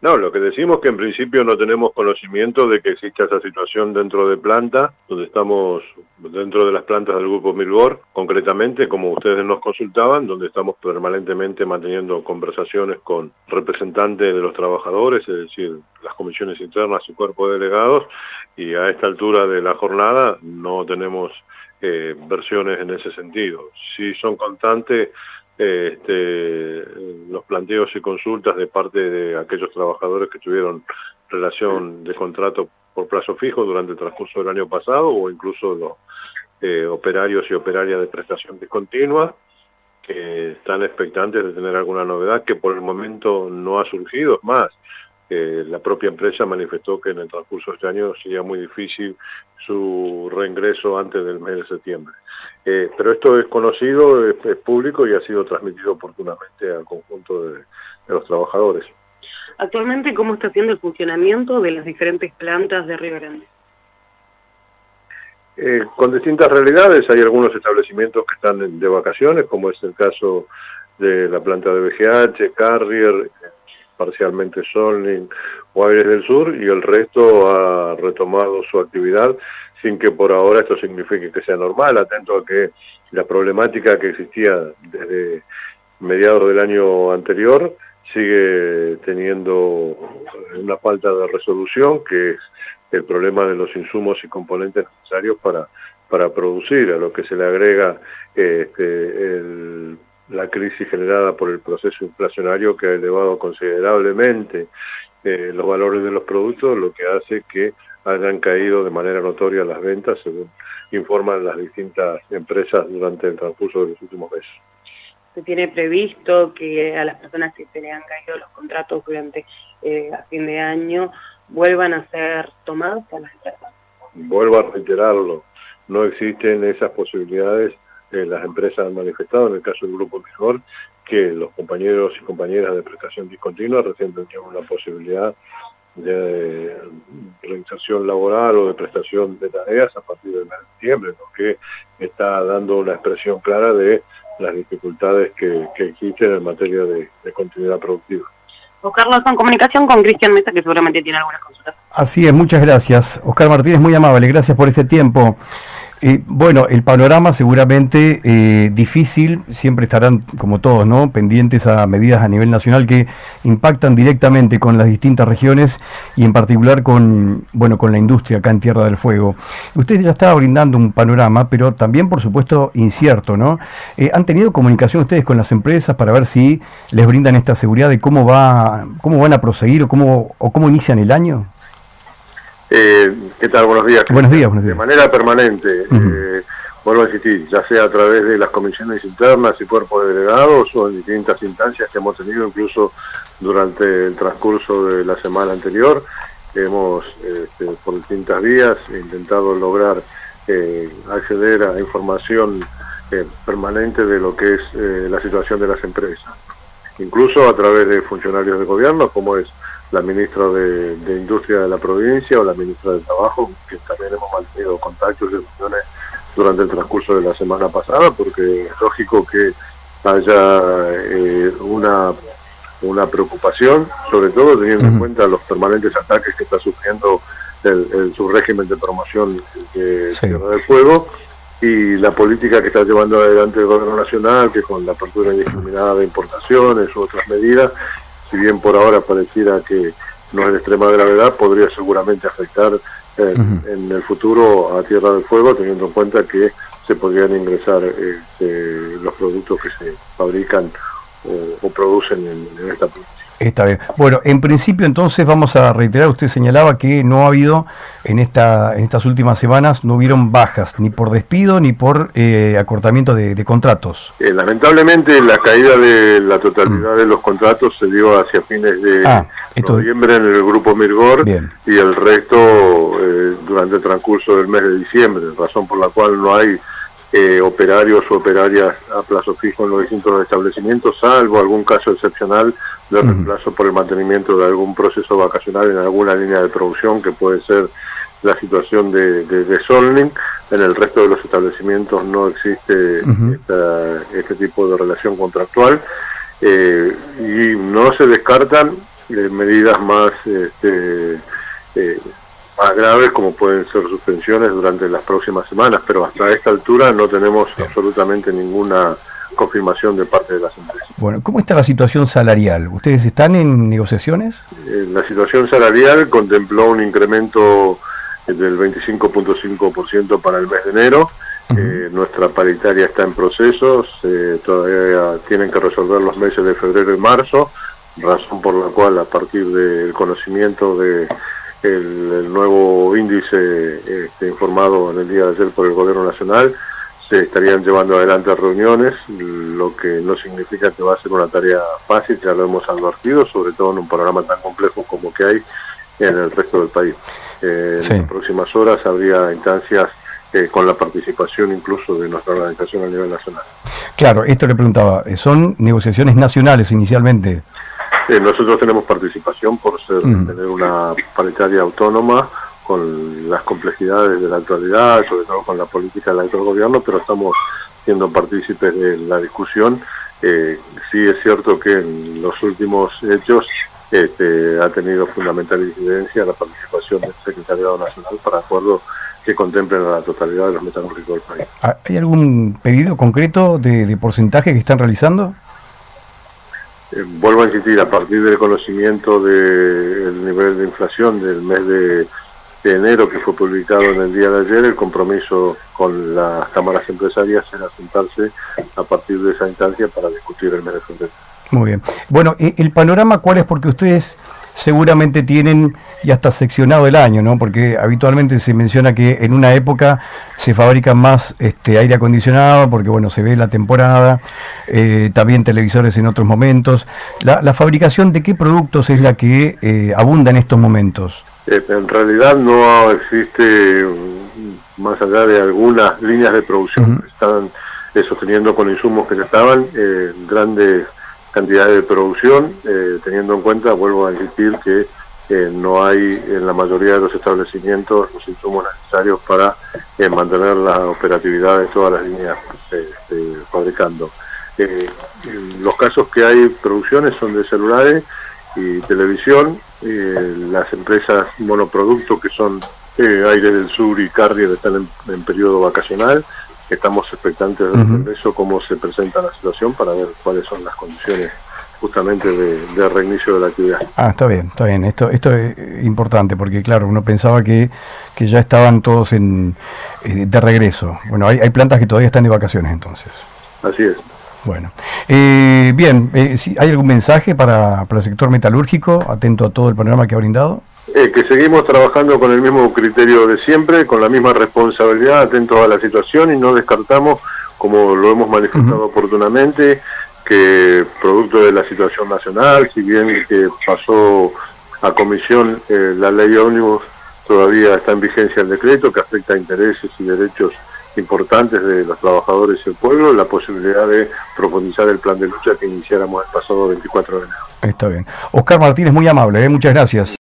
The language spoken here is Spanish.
No, lo que decimos que en principio no tenemos conocimiento de que exista esa situación dentro de planta, donde estamos dentro de las plantas del Grupo Milbor, concretamente, como ustedes nos consultaban, donde estamos permanentemente manteniendo conversaciones con representantes de los trabajadores, es decir, las comisiones internas y cuerpos delegados, y a esta altura de la jornada no tenemos eh, versiones en ese sentido. Si son constantes este, los planteos y consultas de parte de aquellos trabajadores que tuvieron relación de contrato por plazo fijo durante el transcurso del año pasado o incluso los eh, operarios y operarias de prestación discontinua que están expectantes de tener alguna novedad que por el momento no ha surgido. Es más, eh, la propia empresa manifestó que en el transcurso de este año sería muy difícil su reingreso antes del mes de septiembre. Eh, pero esto es conocido, es, público y ha sido transmitido oportunamente al conjunto de, los trabajadores. Actualmente, ¿cómo está haciendo el funcionamiento de las diferentes plantas de Río Grande? Eh, con distintas realidades, hay algunos establecimientos que están de vacaciones, como es el caso de la planta de BGH, Carrier, parcialmente Solning o Aires del Sur, y el resto ha retomado su actividad sin que por ahora esto signifique que sea normal, atento a que la problemática que existía desde mediados del año anterior sigue teniendo una falta de resolución, que es el problema de los insumos y componentes necesarios para, para producir, a lo que se le agrega este, la crisis generada por el proceso inflacionario que ha elevado considerablemente eh, los valores de los productos, lo que hace que hayan caído de manera notoria las ventas, según informan las distintas empresas durante el transcurso de los últimos meses. ¿Se tiene previsto que a las personas que se le han caído los contratos durante eh, a fin de año vuelvan a ser tomados por las empresas? Vuelvo a reiterarlo, no existen esas posibilidades. Eh, las empresas han manifestado, en el caso del Grupo Mejor, que los compañeros y compañeras de prestación discontinua recién tendrían una posibilidad de reinserción laboral o de prestación de tareas a partir del mes de septiembre, lo que está dando una expresión clara de las dificultades que, existen en materia de, continuidad productiva. Oscar en comunicación con Cristian Mesa, que seguramente tiene algunas consultas. Así es, muchas gracias. Oscar Martínez, muy amable, gracias por este tiempo. Eh, bueno, el panorama seguramente eh, difícil, siempre estarán, como todos, ¿no? pendientes a medidas a nivel nacional que impactan directamente con las distintas regiones y en particular con, bueno, con la industria acá en Tierra del Fuego. Usted ya estaba brindando un panorama, pero también, por supuesto, incierto. ¿no? Eh, ¿Han tenido comunicación ustedes con las empresas para ver si les brindan esta seguridad de cómo, va, cómo van a proseguir o cómo, o cómo inician el año? Eh, ¿Qué tal? Buenos días. Buenos días, buenos días. De manera permanente, eh, vuelvo a insistir, ya sea a través de las comisiones internas y cuerpos de delegados o en distintas instancias que hemos tenido incluso durante el transcurso de la semana anterior, hemos este, por distintas vías intentado lograr eh, acceder a información eh, permanente de lo que es la situación de las empresas, incluso a través de funcionarios de gobierno, como es la ministra de, Industria de la provincia o la ministra de Trabajo, que también hemos mantenido contactos y reuniones durante el transcurso de la semana pasada, porque es lógico que haya eh, una, una preocupación, sobre todo teniendo en cuenta los permanentes ataques que está sufriendo el, su régimen de promoción de Tierra del Fuego y la política que está llevando adelante el gobierno nacional, que con la apertura indiscriminada de importaciones u otras medidas, si bien por ahora pareciera que no es de extrema gravedad, podría seguramente afectar eh, en el futuro a Tierra del Fuego, teniendo en cuenta que se podrían ingresar este, los productos que se fabrican o, producen en esta provincia. Está bien. Bueno, en principio entonces vamos a reiterar, usted señalaba que no ha habido en esta en estas últimas semanas, no hubieron bajas, ni por despido ni por eh, acortamiento de, contratos. Eh, lamentablemente la caída de la totalidad mm. de los contratos se dio hacia fines de ah, noviembre en el grupo Mirgor y el resto eh, durante el transcurso del mes de diciembre, razón por la cual no hay operarios o operarias a plazo fijo en los distintos establecimientos, salvo algún caso excepcional de reemplazo por el mantenimiento de algún proceso vacacional en alguna línea de producción que puede ser la situación de, de, Solning. En el resto de los establecimientos no existe este tipo de relación contractual. Eh, y no se descartan medidas más este, más graves como pueden ser suspensiones durante las próximas semanas, pero hasta esta altura no tenemos absolutamente ninguna confirmación de parte de las empresas. Bueno, ¿cómo está la situación salarial? ¿Ustedes están en negociaciones? Eh, la situación salarial contempló un incremento del 25.5% para el mes de enero. Eh, nuestra paritaria está en procesos, eh, todavía tienen que resolver los meses de febrero y marzo, razón por la cual a partir del conocimiento de el, nuevo índice este, informado en el día de ayer por el Gobierno Nacional, se estarían llevando adelante reuniones, lo que no significa que va a ser una tarea fácil, ya lo hemos advertido, sobre todo en un programa tan complejo como que hay en el resto del país. Eh, en las próximas horas habría instancias eh, con la participación incluso de nuestra organización a nivel nacional. Claro, esto le preguntaba, ¿son negociaciones nacionales inicialmente? Eh, nosotros tenemos participación por ser tener una paritaria autónoma con las complejidades de la actualidad, sobre todo con la política del actual gobierno, pero estamos siendo partícipes de la discusión. Eh, sí es cierto que en los últimos hechos este, ha tenido fundamental incidencia la participación del Secretariado Nacional para acuerdos que contemplen a la totalidad de los metalúrgicos del país. ¿Hay algún pedido concreto de porcentaje que están realizando? Eh, vuelvo a insistir, a partir del conocimiento del nivel de inflación del mes de, enero que fue publicado en el día de ayer, el compromiso con las cámaras empresarias era sentarse a partir de esa instancia para discutir el mes de. Muy bien. Bueno, ¿el panorama cuál es? Porque ustedes seguramente tienen ya está seccionado el año, ¿no? Porque habitualmente se menciona que en una época se fabrica más este, aire acondicionado, porque bueno, se ve la temporada, eh, también televisores en otros momentos. La, fabricación de qué productos es la que eh, abunda en estos momentos? Eh, en realidad no existe, más allá de algunas líneas de producción, están sosteniendo con insumos que ya estaban, grandes cantidades de producción, teniendo en cuenta, vuelvo a insistir, que no hay en la mayoría de los establecimientos los insumos necesarios para eh, mantener la operatividad de todas las líneas este, fabricando. Eh, los casos que hay producciones son de celulares y televisión, eh, las empresas monoproductos que son Aire del Sur y Carrier están en, periodo vacacional, estamos expectantes de eso, cómo se presenta la situación para ver cuáles son las condiciones justamente de, reinicio de la actividad. Ah, está bien, está bien. Esto, esto es importante porque, claro, uno pensaba que, que ya estaban todos en, eh, de regreso. Bueno, hay, hay plantas que todavía están de vacaciones entonces. Así es. Bueno, eh, bien, eh, ¿hay algún mensaje para, para el sector metalúrgico, atento a todo el panorama que ha brindado? que seguimos trabajando con el mismo criterio de siempre, con la misma responsabilidad, atentos a la situación y no descartamos, como lo hemos manifestado oportunamente, que producto de la situación nacional, si bien que pasó a comisión eh, la ley ómnibus, todavía está en vigencia el decreto que afecta a intereses y derechos importantes de los trabajadores y el pueblo, la posibilidad de profundizar el plan de lucha que iniciáramos el pasado 24 de enero. Está bien. Oscar Martínez, muy amable, ¿eh? muchas gracias.